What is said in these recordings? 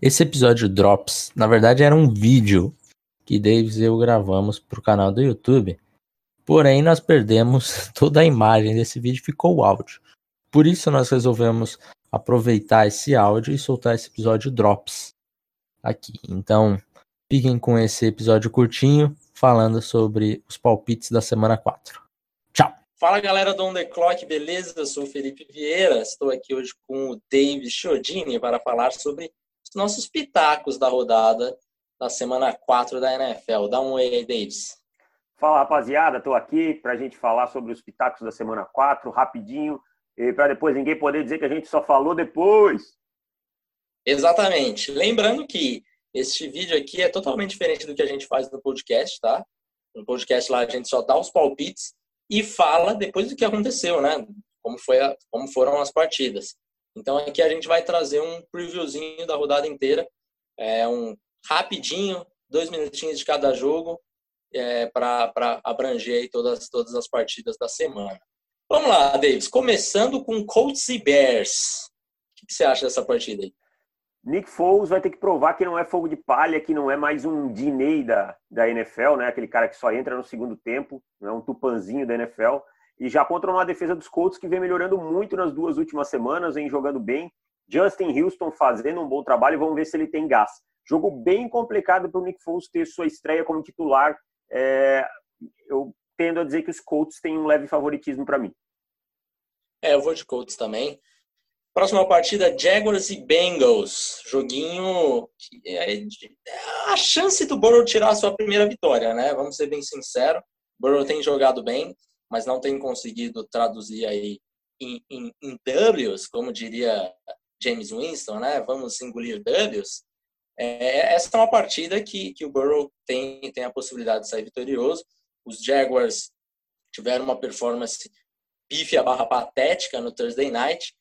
Esse episódio Drops, na verdade, era um vídeo que Davis e eu gravamos para o canal do YouTube. Porém, nós perdemos toda a imagem desse vídeo, ficou o áudio. Por isso, nós resolvemos aproveitar esse áudio e soltar esse episódio Drops aqui. Então, fiquem com esse episódio curtinho falando sobre os palpites da semana 4. Tchau! Fala galera do On The Clock, beleza? Eu sou Felipe Vieira, estou aqui hoje com o David Chiodini para falar sobre os nossos pitacos da rodada da semana 4 da NFL. Dá um oi aí, Davis. Fala rapaziada, estou aqui para a gente falar sobre os pitacos da semana 4, rapidinho, para depois ninguém poder dizer que a gente só falou depois. Exatamente. Lembrando que este vídeo aqui é totalmente diferente do que a gente faz no podcast, tá? No podcast lá a gente só dá os palpites e fala depois do que aconteceu, né? Como, foi a, como foram as partidas. Então aqui a gente vai trazer um previewzinho da rodada inteira, é um rapidinho, dois minutinhos de cada jogo, é, para abranger todas, todas as partidas da semana. Vamos lá, Davis. Começando com Colts e Bears. O que você acha dessa partida aí? Nick Foles vai ter que provar que não é fogo de palha, que não é mais um Diney da, da NFL, né? Aquele cara que só entra no segundo tempo, não é um tupanzinho da NFL. E já contra uma defesa dos Colts que vem melhorando muito nas duas últimas semanas, vem jogando bem. Justin Houston fazendo um bom trabalho, vamos ver se ele tem gás. Jogo bem complicado para o Nick Foles ter sua estreia como titular. É, eu tendo a dizer que os Colts têm um leve favoritismo para mim. É, eu vou de Colts também. Próxima partida, Jaguars e Bengals. Joguinho. É a chance do Burrow tirar a sua primeira vitória, né? Vamos ser bem sinceros. Burrow tem jogado bem, mas não tem conseguido traduzir aí em, em, em Ws, como diria James Winston, né? Vamos engolir Ws. É, essa é uma partida que, que o Burrow tem, tem a possibilidade de sair vitorioso. Os Jaguars tiveram uma performance pífia barra patética no Thursday Night,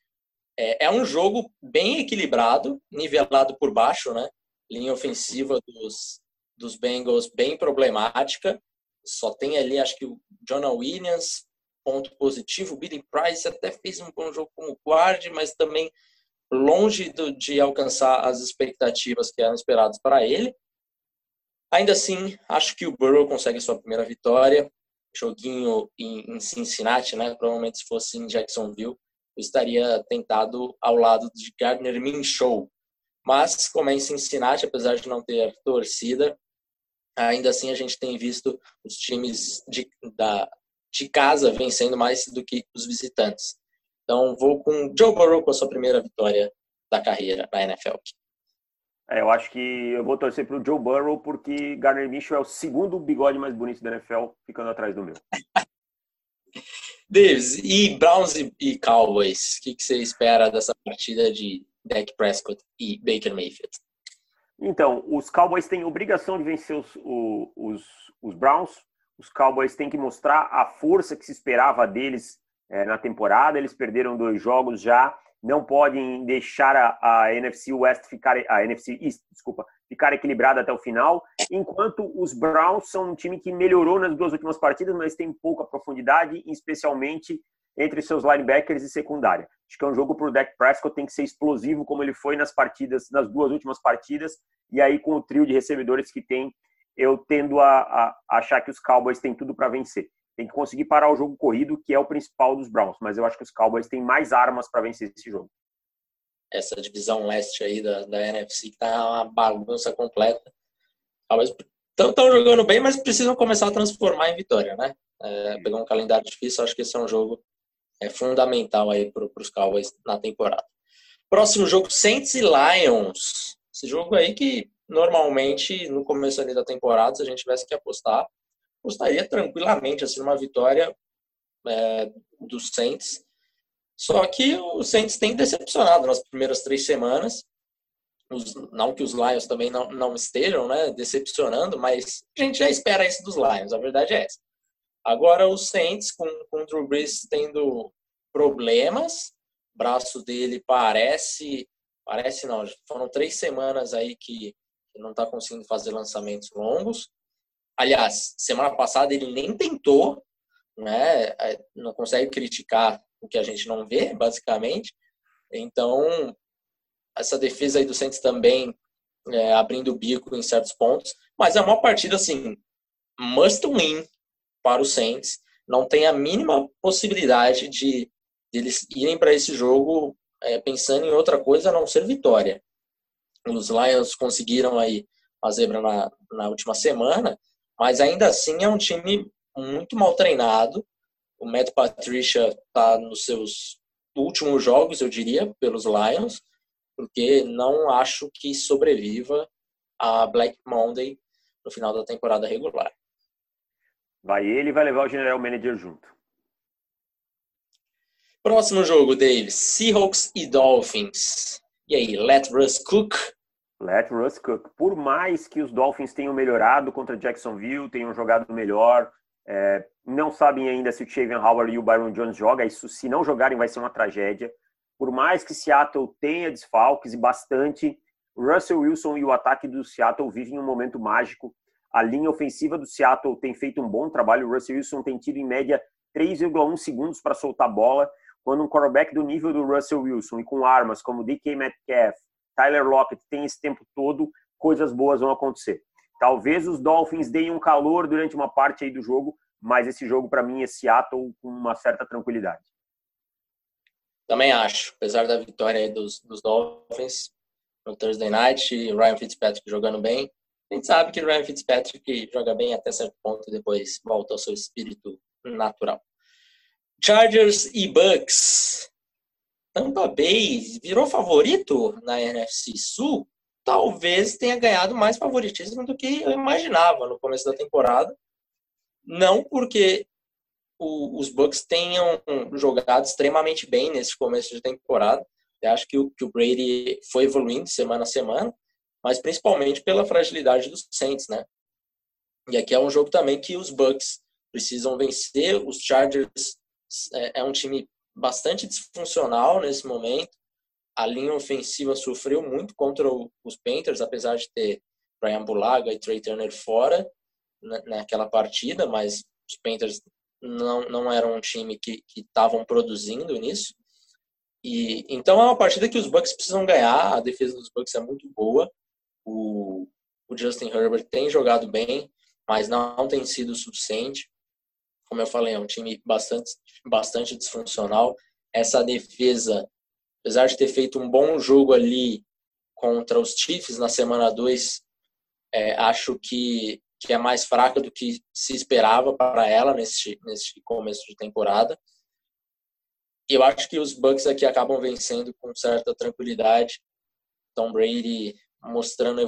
é, é um jogo bem equilibrado, nivelado por baixo, né? Linha ofensiva dos, dos Bengals bem problemática. Só tem ali, acho que o Jonah Williams, ponto positivo. O Billy Price até fez um bom jogo como guard, mas também longe do, de alcançar as expectativas que eram esperadas para ele. Ainda assim, acho que o Burrow consegue sua primeira vitória. Joguinho em, em Cincinnati, né? Provavelmente se fosse em Jacksonville, eu estaria tentado ao lado de Gardner Minshew. Mas, como é em Cincinnati, apesar de não ter torcida, ainda assim a gente tem visto os times de, da, de casa vencendo mais do que os visitantes. Então, vou com Joe Burrow com a sua primeira vitória da carreira na NFL. É, eu acho que eu vou torcer para o Joe Burrow porque Gardner Minshew é o segundo bigode mais bonito da NFL, ficando atrás do meu. Davis, e Browns e, Cowboys, o que, que, você espera dessa partida de Dak Prescott e Baker Mayfield? Então, os Cowboys têm obrigação de vencer os, os, os Browns. Os Cowboys têm que mostrar a força que se esperava deles é, na temporada. Eles perderam dois jogos já. Não podem deixar a, a NFC West ficar, a NFC East, desculpa, ficar equilibrada até o final, enquanto os Browns são um time que melhorou nas duas últimas partidas, mas tem pouca profundidade, especialmente entre seus linebackers e secundária. Acho que é um jogo para o Dak Prescott tem que ser explosivo como ele foi nas partidas, nas duas últimas partidas, e aí com o trio de recebedores que tem, eu tendo a, a achar que os Cowboys têm tudo para vencer. Tem que conseguir parar o jogo corrido, que é o principal dos Browns, mas eu acho que os Cowboys têm mais armas para vencer esse jogo essa divisão leste aí da, da NFC, que tá uma bagunça completa. Estão jogando bem, mas precisam começar a transformar em vitória, né? É, pegar um calendário difícil, acho que esse é um jogo é, fundamental aí para os Cowboys na temporada. Próximo jogo, Saints e Lions. Esse jogo aí que normalmente no começo ali da temporada, se a gente tivesse que apostar, apostaria tranquilamente assim uma vitória é, dos Saints. Só que o Saints tem decepcionado nas primeiras três semanas. Os, não que os Lions também não, não estejam né, decepcionando, mas a gente já espera isso dos Lions, a verdade é essa. Agora o Saints, com, com o Drew Brees tendo problemas, braço dele parece, parece não, foram três semanas aí que, não está conseguindo fazer lançamentos longos. Aliás, semana passada ele nem tentou, né, é, não consegue criticar o que a gente não vê, basicamente. Então, essa defesa aí do Santos também é, abrindo o bico em certos pontos, mas é uma partida assim must win para o Saints. Não tem a mínima possibilidade de, eles irem para esse jogo é, pensando em outra coisa a não ser vitória. Os Lions conseguiram aí a zebra na, na última semana, mas ainda assim é um time muito mal treinado. O Matt Patricia está nos seus últimos jogos, eu diria, pelos Lions, porque não acho que sobreviva a Black Monday no final da temporada regular. Vai ele vai levar o General Manager junto. Próximo jogo, Davis. Seahawks e Dolphins. E aí, let Russ cook? Let Russ cook. Por mais que os Dolphins tenham melhorado contra Jacksonville, tenham jogado melhor, é, não sabem ainda se o Chaven Howard e o Byron Jones jogam. Isso, se não jogarem, vai ser uma tragédia. Por mais que Seattle tenha desfalques e bastante, Russell Wilson e o ataque do Seattle vivem um momento mágico. A linha ofensiva do Seattle tem feito um bom trabalho. O Russell Wilson tem tido, em média, 3,1 segundos para soltar a bola. Quando um quarterback do nível do Russell Wilson e com armas como DK Metcalf, Tyler Lockett tem esse tempo todo, coisas boas vão acontecer. Talvez os Dolphins deem um calor durante uma parte aí do jogo, mas esse jogo para mim é Seattle com uma certa tranquilidade. Também acho, apesar da vitória dos, dos Dolphins no Thursday Night, Ryan Fitzpatrick jogando bem, a gente sabe que o Ryan Fitzpatrick joga bem até certo ponto depois volta ao seu espírito natural. Chargers e Bucks. Tampa Bay virou favorito na NFC Sul talvez tenha ganhado mais favoritismo do que eu imaginava no começo da temporada. Não porque o, os Bucks tenham jogado extremamente bem nesse começo de temporada. Eu acho que o, que o Brady foi evoluindo semana a semana, mas principalmente pela fragilidade dos Saints, né? E aqui é um jogo também que os Bucks precisam vencer. Os Chargers é, é um time bastante disfuncional nesse momento a linha ofensiva sofreu muito contra os Panthers, apesar de ter Brian Bulaga e Trey Turner fora naquela partida, mas os Panthers não, não eram um time que estavam produzindo nisso. E então é uma partida que os Bucks precisam ganhar. A defesa dos Bucks é muito boa. O, o Justin Herbert tem jogado bem, mas não tem sido suficiente. Como eu falei, é um time bastante, bastante disfuncional. Essa defesa apesar de ter feito um bom jogo ali contra os Chiefs na semana 2, é, acho que, que é mais fraca do que se esperava para ela nesse, nesse começo de temporada. E eu acho que os Bucks aqui acabam vencendo com certa tranquilidade. Tom Brady mostrando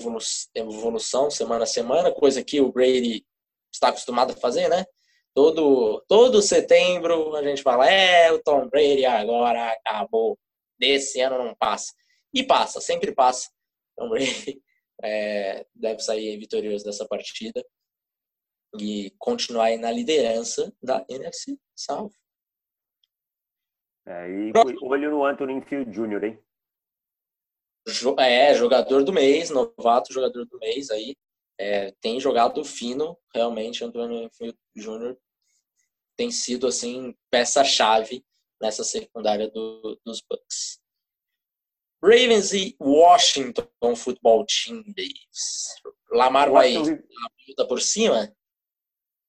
evolução semana a semana, coisa que o Brady está acostumado a fazer, né? Todo, todo setembro a gente fala, é, o Tom Brady agora acabou desse ano não passa. E passa, sempre passa. Então, é, deve sair vitorioso dessa partida e continuar na liderança da NFC South. É, e olho no Anthony Field Jr., hein? É, jogador do mês, novato jogador do mês aí. É, tem jogado fino, realmente, Field Jr. tem sido, assim, peça-chave nessa secundária do, dos Bucks. Ravens e Washington Football Team, Davis. Lamar Washington vai luta por cima?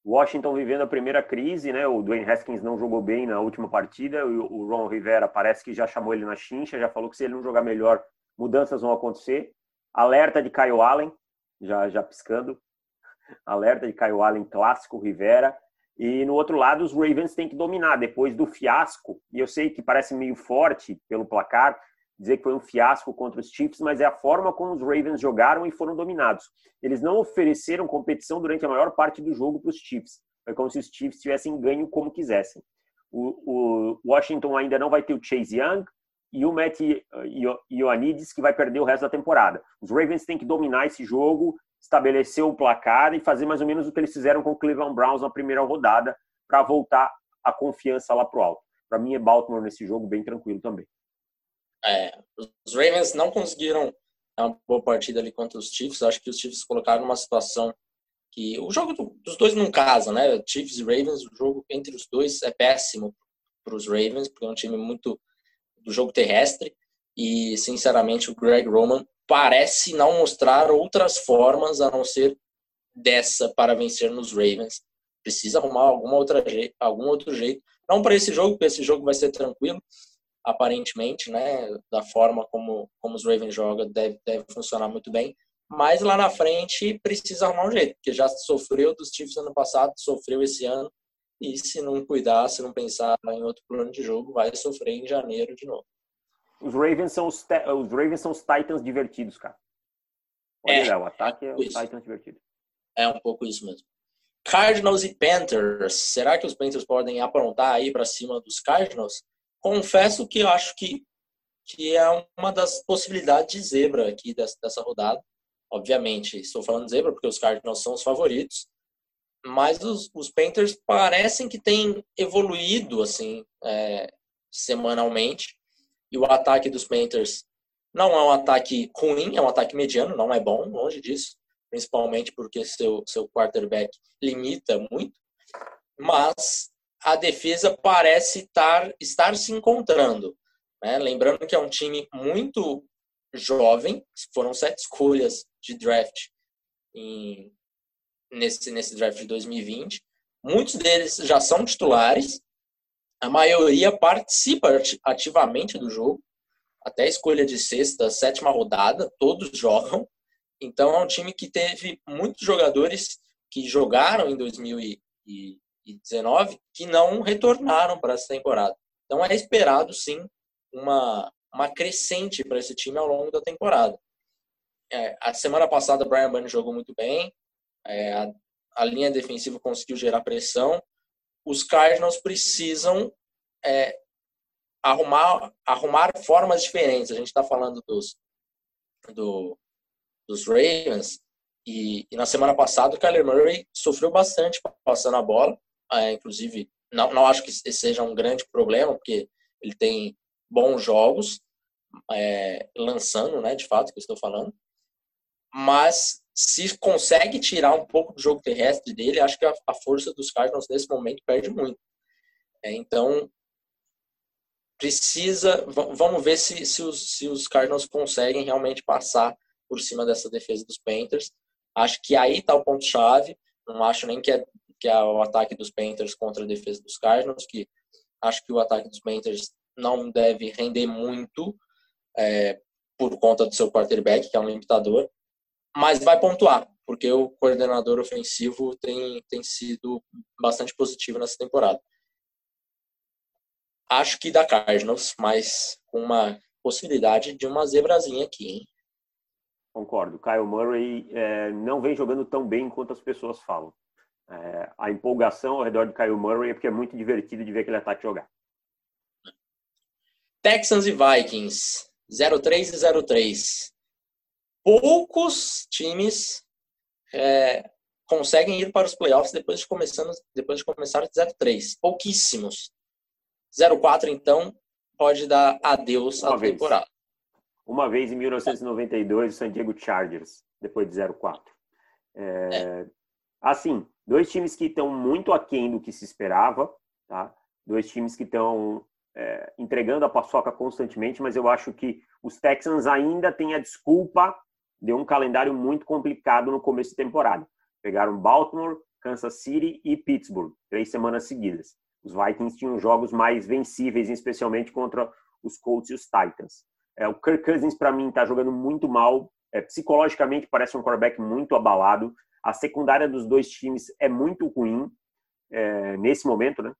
Washington vivendo a primeira crise, né? O Dwayne Haskins não jogou bem na última partida. O Ron Rivera parece que já chamou ele na chincha, já falou que se ele não jogar melhor, mudanças vão acontecer. Alerta de Kyle Allen, já, já piscando. Alerta de Kyle Allen clássico, Rivera. E no outro lado, os Ravens têm que dominar depois do fiasco. E eu sei que parece meio forte pelo placar, dizer que foi um fiasco contra os Chiefs, mas é a forma como os Ravens jogaram e foram dominados. Eles não ofereceram competição durante a maior parte do jogo para os Chiefs. Foi como se os Chiefs tivessem ganho como quisessem. O, o Washington ainda não vai ter o Chase Young e o Matt Ioannidis, que vai perder o resto da temporada. Os Ravens têm que dominar esse jogo, estabelecer o placar e fazer mais ou menos o que eles fizeram com o Cleveland Browns na primeira rodada para voltar a confiança lá para o alto. Para mim é Baltimore nesse jogo bem tranquilo também. É, os Ravens não conseguiram uma boa partida ali contra os Chiefs. Acho que os Chiefs colocaram numa situação que o jogo dos dois não casa, né? Chiefs e Ravens, o jogo entre os dois é péssimo para os Ravens, porque é um time muito do jogo terrestre. E, sinceramente, o Greg Roman parece não mostrar outras formas a não ser dessa para vencer nos Ravens. Precisa arrumar alguma outra algum outro jeito. Não para esse jogo, porque esse jogo vai ser tranquilo, aparentemente, né? Da forma como, como os Ravens jogam, deve, deve funcionar muito bem. Mas lá na frente precisa arrumar um jeito, porque já sofreu dos Chiefs ano passado, sofreu esse ano. E se não cuidar, se não pensar em outro plano de jogo, vai sofrer em janeiro de novo. Os Ravens são os, os Ravens são os Titans divertidos, cara. Olha é, o ataque é os Titans divertidos. É um pouco isso mesmo. Cardinals e Panthers. Será que os Panthers podem aprontar aí para cima dos Cardinals? Confesso que eu acho que, que é uma das possibilidades de zebra aqui dessa, dessa rodada. Obviamente, estou falando zebra porque os Cardinals são os favoritos. Mas os, os Panthers parecem que têm evoluído assim é, semanalmente. E o ataque dos Panthers não é um ataque ruim, é um ataque mediano, não é bom, longe disso principalmente porque seu, seu quarterback limita muito, mas a defesa parece estar, estar se encontrando. Né? Lembrando que é um time muito jovem, foram sete escolhas de draft em, nesse, nesse draft de 2020. Muitos deles já são titulares, a maioria participa ativamente do jogo, até a escolha de sexta, sétima rodada, todos jogam. Então é um time que teve muitos jogadores que jogaram em 2019 que não retornaram para essa temporada. Então é esperado sim uma, uma crescente para esse time ao longo da temporada. É, a semana passada, Brian Bunny jogou muito bem, é, a, a, linha defensiva conseguiu gerar pressão. Os Cardinals precisam é, arrumar, arrumar formas diferentes. A gente está falando dos, do, dos Ravens. E, e, na semana passada o Kyler Murray sofreu bastante passando a bola. É, inclusive, não, não acho que seja um grande problema, porque ele tem bons jogos é, lançando, né, de fato, que eu estou falando. Mas se consegue tirar um pouco do jogo terrestre dele, acho que a, a força dos Cardinals nesse momento perde muito. É, então, precisa. Vamos ver se, se, os, se os Cardinals conseguem realmente passar por cima dessa defesa dos Panthers. Acho que aí está o ponto-chave. Não acho nem que é, que é o ataque dos Panthers contra a defesa dos Cardinals, que acho que o ataque dos Panthers não deve render muito é, por conta do seu quarterback, que é um limitador, mas vai pontuar, porque o coordenador ofensivo tem, tem sido bastante positivo nessa temporada. Acho que dá Cardinals, mas com uma possibilidade de uma zebrazinha aqui, hein? Concordo. Kyle Murray é, não vem jogando tão bem quanto as pessoas falam. É, a empolgação ao redor de Kyle Murray é porque é muito divertido de ver aquele ataque jogar. Texans e Vikings, 0-3 e 0-3. Poucos times é, conseguem ir para os playoffs depois de, começando, depois de começar 0-3. Pouquíssimos. 0-4, então, pode dar adeus Uma à vez. temporada uma vez em 1992 o San Diego Chargers, depois de 04. É, é. Assim, dois times que estão muito aquém do que se esperava, tá? Dois times que estão é, entregando a paçoca constantemente, mas eu acho que os Texans ainda têm a desculpa de um calendário muito complicado no começo de temporada. Pegaram Baltimore, Kansas City e Pittsburgh, três semanas seguidas. Os Vikings tinham jogos mais vencíveis, especialmente contra os Colts e os Titans. É, o Kirk Cousins, para mim, está jogando muito mal. É, psicologicamente, parece um quarterback muito abalado. A secundária dos dois times é muito ruim é, nesse momento, né?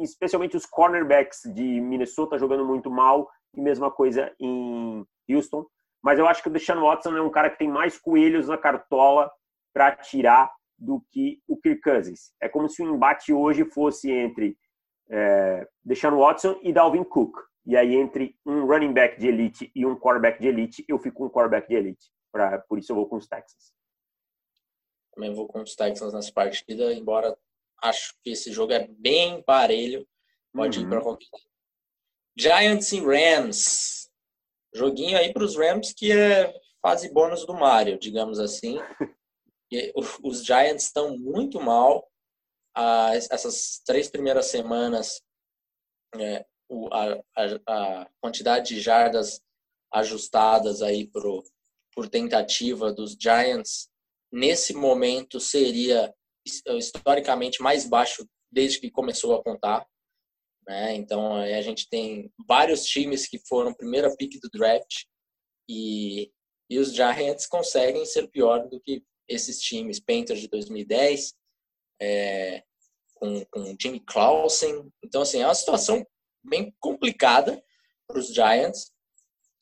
Especialmente os cornerbacks de Minnesota jogando muito mal, e mesma coisa em Houston. Mas eu acho que o Deshaun Watson é um cara que tem mais coelhos na cartola para tirar do que o Kirk Cousins. É como se o embate hoje fosse entre é, Deshaun Watson e Dalvin Cook. E aí, entre um running back de elite e um quarterback de elite, eu fico com um quarterback de elite. Pra, por isso eu vou com os Texans. Também vou com os Texans nessa partida, embora acho que esse jogo é bem parelho. Pode uhum. ir para qualquer. Giants e Rams. Joguinho aí para os Rams que é fase bônus do Mario, digamos assim. E os Giants estão muito mal. Ah, essas três primeiras semanas é, a, a, a, quantidade de jardas ajustadas aí pro, por tentativa dos Giants, nesse momento seria historicamente mais baixo desde que começou a contar. Né? Então a gente tem vários times que foram primeira pick do draft e, e os Giants conseguem ser pior do que esses times, Panthers de 2010, é, com, com Jimmy Clausen. Então, assim, é uma situação bem complicada para os Giants.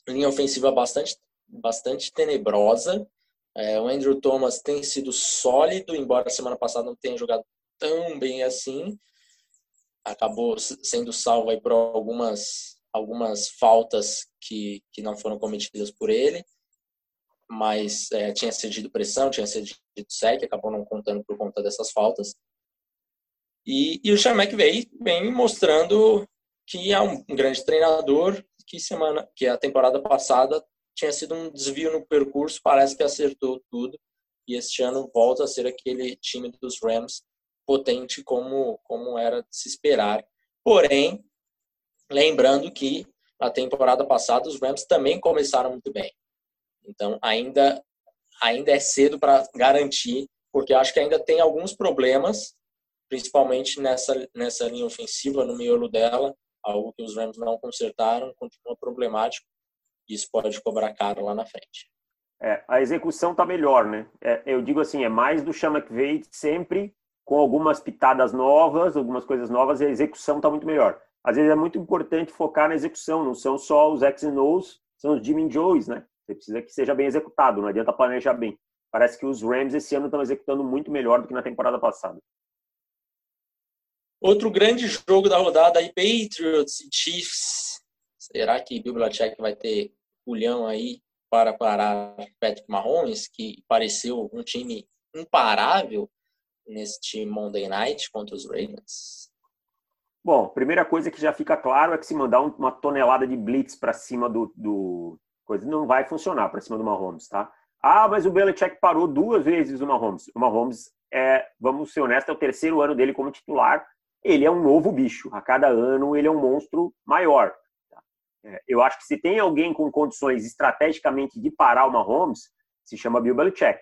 Linha ofensiva bastante, bastante tenebrosa. É, o Andrew Thomas tem sido sólido, embora semana passada não tenha jogado tão bem assim. Acabou sendo salvo aí por algumas, algumas faltas que, que não foram cometidas por ele mas é, tinha cedido pressão, tinha cedido sec, acabou não contando por conta dessas faltas. E, e o McVay vem mostrando que é um, um, grande treinador, que semana, que a temporada passada tinha sido um desvio no percurso, parece que acertou tudo e este ano volta a ser aquele time dos Rams potente como como era de se esperar. Porém, lembrando que na temporada passada os Rams também começaram muito bem. Então, ainda, ainda é cedo para garantir, porque acho que ainda tem alguns problemas, principalmente nessa, nessa linha ofensiva, no miolo dela, algo que os Rams não consertaram, continua problemático, isso pode cobrar caro lá na frente. É, a execução está melhor, né? É, eu digo assim, é mais do Sean McVay sempre com algumas pitadas novas, algumas coisas novas, e a execução está muito melhor. Às vezes é muito importante focar na execução, não são só os X and O's, são os Jimmy Joes, né? Você precisa que seja bem executado, não adianta planejar bem. Parece que os Rams esse ano estão executando muito melhor do que na temporada passada. Outro grande jogo da rodada aí, Patriots e Chiefs. Será que Belichick vai ter culhão aí para parar Patrick Mahomes, que pareceu um time imparável neste Monday Night contra os Ravens? Bom, primeira coisa que já fica claro é que se mandar uma tonelada de blitz para cima do, do, coisa não vai funcionar para cima do Mahomes, tá? Ah, mas o Belichick parou duas vezes o Mahomes. O Mahomes é, vamos ser honestos, é o terceiro ano dele como titular. Ele é um novo bicho. A cada ano ele é um monstro maior. Tá? É, eu acho que se tem alguém com condições estrategicamente de parar o Mahomes, se chama Bill Belichick.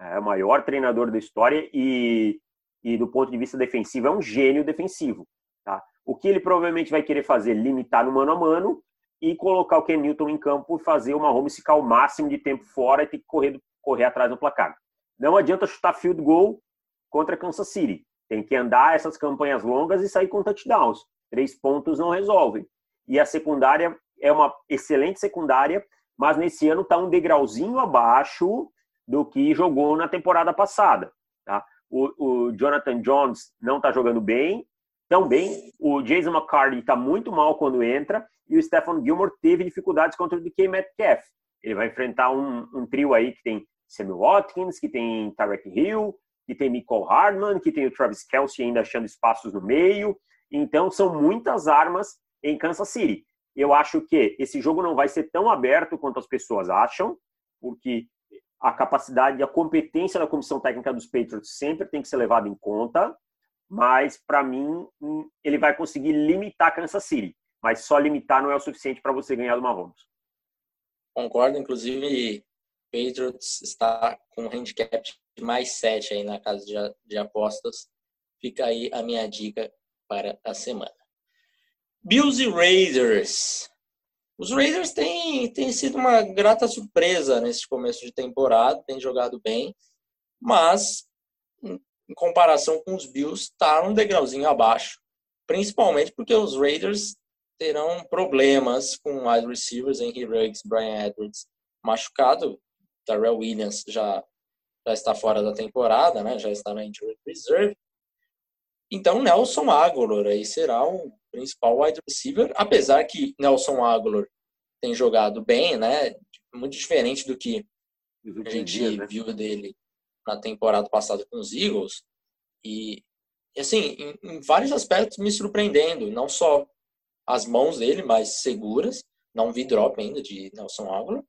É o maior treinador da história e, e do ponto de vista defensivo é um gênio defensivo. Tá? O que ele provavelmente vai querer fazer? Limitar no mano a mano e colocar o Ken Newton em campo e fazer o Mahomes ficar o máximo de tempo fora e ter que correr, correr atrás do placar. Não adianta chutar field goal contra Kansas City. Tem que andar essas campanhas longas e sair com touchdowns. Três pontos não resolvem. E a secundária é uma excelente secundária, mas nesse ano está um degrauzinho abaixo do que jogou na temporada passada. Tá? O, o Jonathan Jones não está jogando bem, tão bem. O Jason McCarthy está muito mal quando entra e o Stephen Gilmore teve dificuldades contra o DK Metcalf. Ele vai enfrentar um, um trio aí que tem Samuel Watkins, que tem Tarek Hill, que tem Nicole Hardman, que tem o Travis Kelsey ainda achando espaços no meio. Então, são muitas armas em Kansas City. Eu acho que esse jogo não vai ser tão aberto quanto as pessoas acham, porque a capacidade e a competência da comissão técnica dos Patriots sempre tem que ser levada em conta, mas para mim hum, ele vai conseguir limitar Kansas City mas só limitar não é o suficiente para você ganhar do Mahomes. Concordo, inclusive Patriots está com um handicap de mais 7 aí na casa de, de apostas. Fica aí a minha dica para a semana. Bills e Raiders. Os Raiders têm, têm sido uma grata surpresa nesse começo de temporada, têm jogado bem, mas em comparação com os Bills, está um degrauzinho abaixo, principalmente porque os Raiders terão problemas com wide receivers, Henry Ruggs, Brian Edwards machucado, Darrell Williams já, já está fora da temporada, né? já está na injury reserve. Então, Nelson Aguilar aí será o principal wide receiver, apesar que Nelson Aguilar tem jogado bem, né? Muito diferente do que a gente dias, né? viu dele na temporada passada com os Eagles. E, assim, em, em vários aspectos me surpreendendo, não só as mãos dele mais seguras, não vi drop ainda de Nelson Álvaro,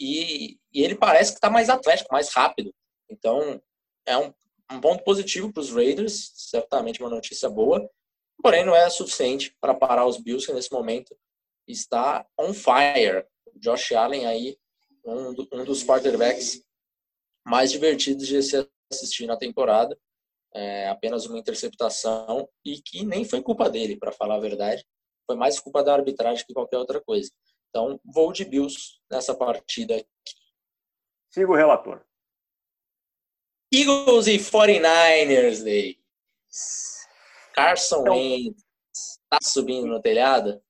e, e ele parece que está mais atlético, mais rápido. Então, é um, um ponto positivo para os Raiders, certamente uma notícia boa, porém não é suficiente para parar os Bills, que nesse momento está on fire. Josh Allen aí, um, um dos quarterbacks mais divertidos de se assistir na temporada. É, apenas uma interceptação e que nem foi culpa dele, para falar a verdade. Foi mais culpa da arbitragem que qualquer outra coisa. Então, vou de Bills nessa partida aqui. Siga o relator. Eagles e 49ers, Davis. Carson então, Wentz tá subindo no telhado?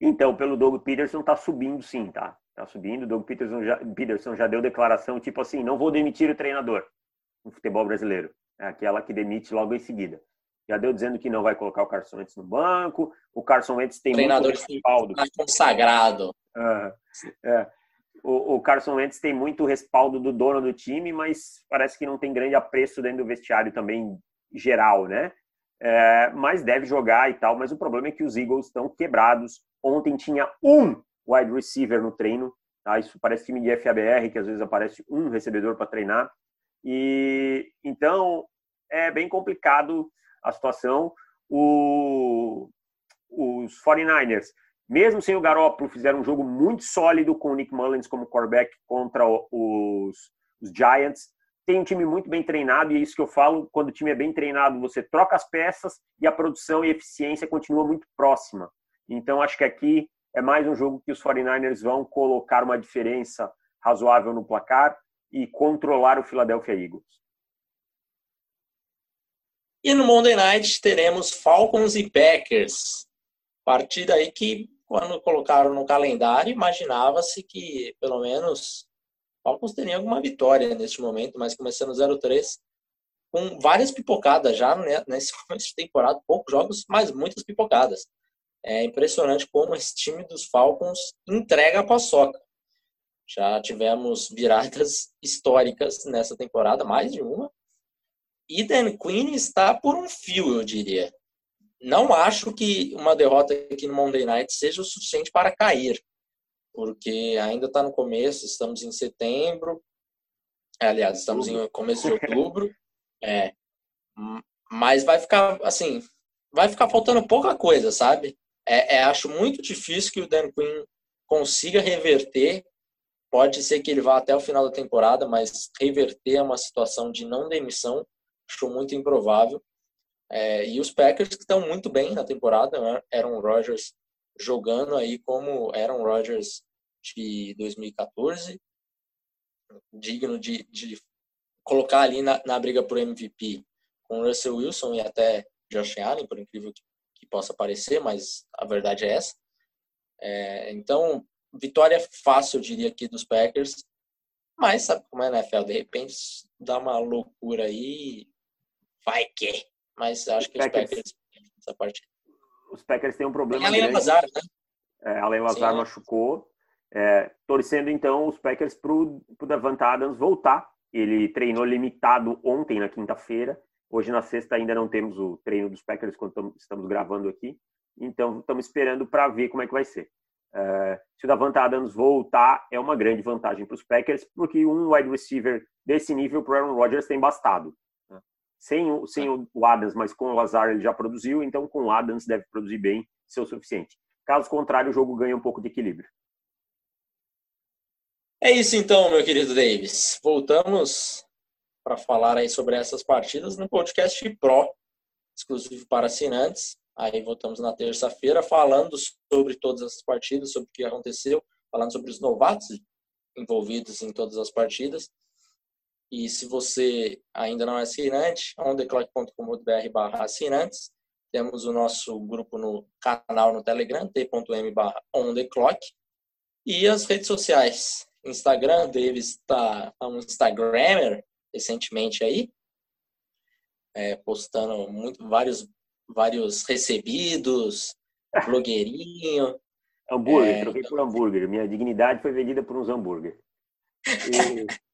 Então, pelo Doug Peterson, tá subindo sim, tá? Tá subindo. O Doug Peterson já, Peterson já deu declaração tipo assim: não vou demitir o treinador no futebol brasileiro. É aquela que demite logo em seguida. Já deu dizendo que não vai colocar o Carson Wentz no banco. O Carson Wentz tem treinador muito respaldo. consagrado. Uh, é. o, o Carson Wentz tem muito respaldo do dono do time, mas parece que não tem grande apreço dentro do vestiário também geral, né? É, mas deve jogar e tal. Mas o problema é que os Eagles estão quebrados. Ontem tinha um wide receiver no treino. Tá? Isso parece time de FABR, que às vezes aparece um recebedor para treinar. E então é bem complicado a situação. O, os 49ers, mesmo sem o Garoppolo, fizeram um jogo muito sólido com o Nick Mullins como quarterback contra os, os Giants. Tem um time muito bem treinado, e é isso que eu falo, quando o time é bem treinado, você troca as peças e a produção e eficiência continua muito próxima. Então, acho que aqui é mais um jogo que os 49ers vão colocar uma diferença razoável no placar e controlar o Philadelphia Eagles. E no Monday Night teremos Falcons e Packers. Partida aí que, quando colocaram no calendário, imaginava-se que pelo menos Falcons teria alguma vitória neste momento, mas começando 0-3, com várias pipocadas já né, nesse começo de temporada, poucos jogos, mas muitas pipocadas. É impressionante como esse time dos Falcons entrega a paçoca. Já tivemos viradas históricas nessa temporada, mais de uma. E Dan Quinn está por um fio, eu diria. Não acho que uma derrota aqui no Monday Night seja o suficiente para cair, porque ainda está no começo, estamos em setembro, aliás, estamos em começo de outubro, é, mas vai ficar assim, vai ficar faltando pouca coisa, sabe? É, é, acho muito difícil que o Dan Quinn consiga reverter. Pode ser que ele vá até o final da temporada, mas reverter uma situação de não demissão, acho muito improvável. É, e os Packers que estão muito bem na temporada, né? Aaron Rodgers jogando aí como Aaron Rodgers de 2014, digno de, de colocar ali na, na briga por MVP com Russell Wilson e até Josh Allen, por incrível que que possa parecer, mas a verdade é essa. É, então, vitória fácil, eu diria, aqui dos Packers. Mas sabe como é a NFL? De repente dá uma loucura aí, vai que. Mas acho que os Packers essa partida. Os Packers têm um problema. Além do Lazar, né? É, Além Lazar machucou. É, torcendo então os Packers para o Davant Adams voltar. Ele treinou limitado ontem, na quinta-feira. Hoje, na sexta, ainda não temos o treino dos Packers quando estamos gravando aqui. Então, estamos esperando para ver como é que vai ser. Uh, se o Davante Adams voltar, é uma grande vantagem para os Packers, porque um wide receiver desse nível para o Aaron Rodgers tem bastado. Sem, o, sem o Adams, mas com o Lazar ele já produziu, então com o Adams deve produzir bem, ser o suficiente. Caso contrário, o jogo ganha um pouco de equilíbrio. É isso então, meu querido Davis. Voltamos para falar aí sobre essas partidas no podcast Pro, exclusivo para assinantes. Aí voltamos na terça-feira falando sobre todas essas partidas, sobre o que aconteceu, falando sobre os novatos envolvidos em todas as partidas. E se você ainda não é assinante, ondeclock.com.br barra assinantes. Temos o nosso grupo no canal no Telegram, t.m barra ondeclock. E as redes sociais. Instagram, Davis está um Instagrammer, recentemente aí, é, postando muito, vários, vários recebidos, blogueirinho. hambúrguer, é, troquei por hambúrguer. Minha dignidade foi vendida por uns hambúrguer. E,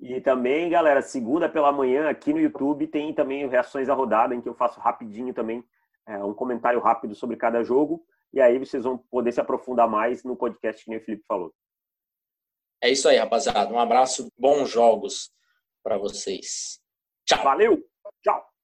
e também, galera, segunda pela manhã aqui no YouTube tem também reações à rodada, em que eu faço rapidinho também é, um comentário rápido sobre cada jogo. E aí vocês vão poder se aprofundar mais no podcast que o Felipe falou. É isso aí, rapaziada. Um abraço, bons jogos para vocês. Tchau. Valeu. Tchau.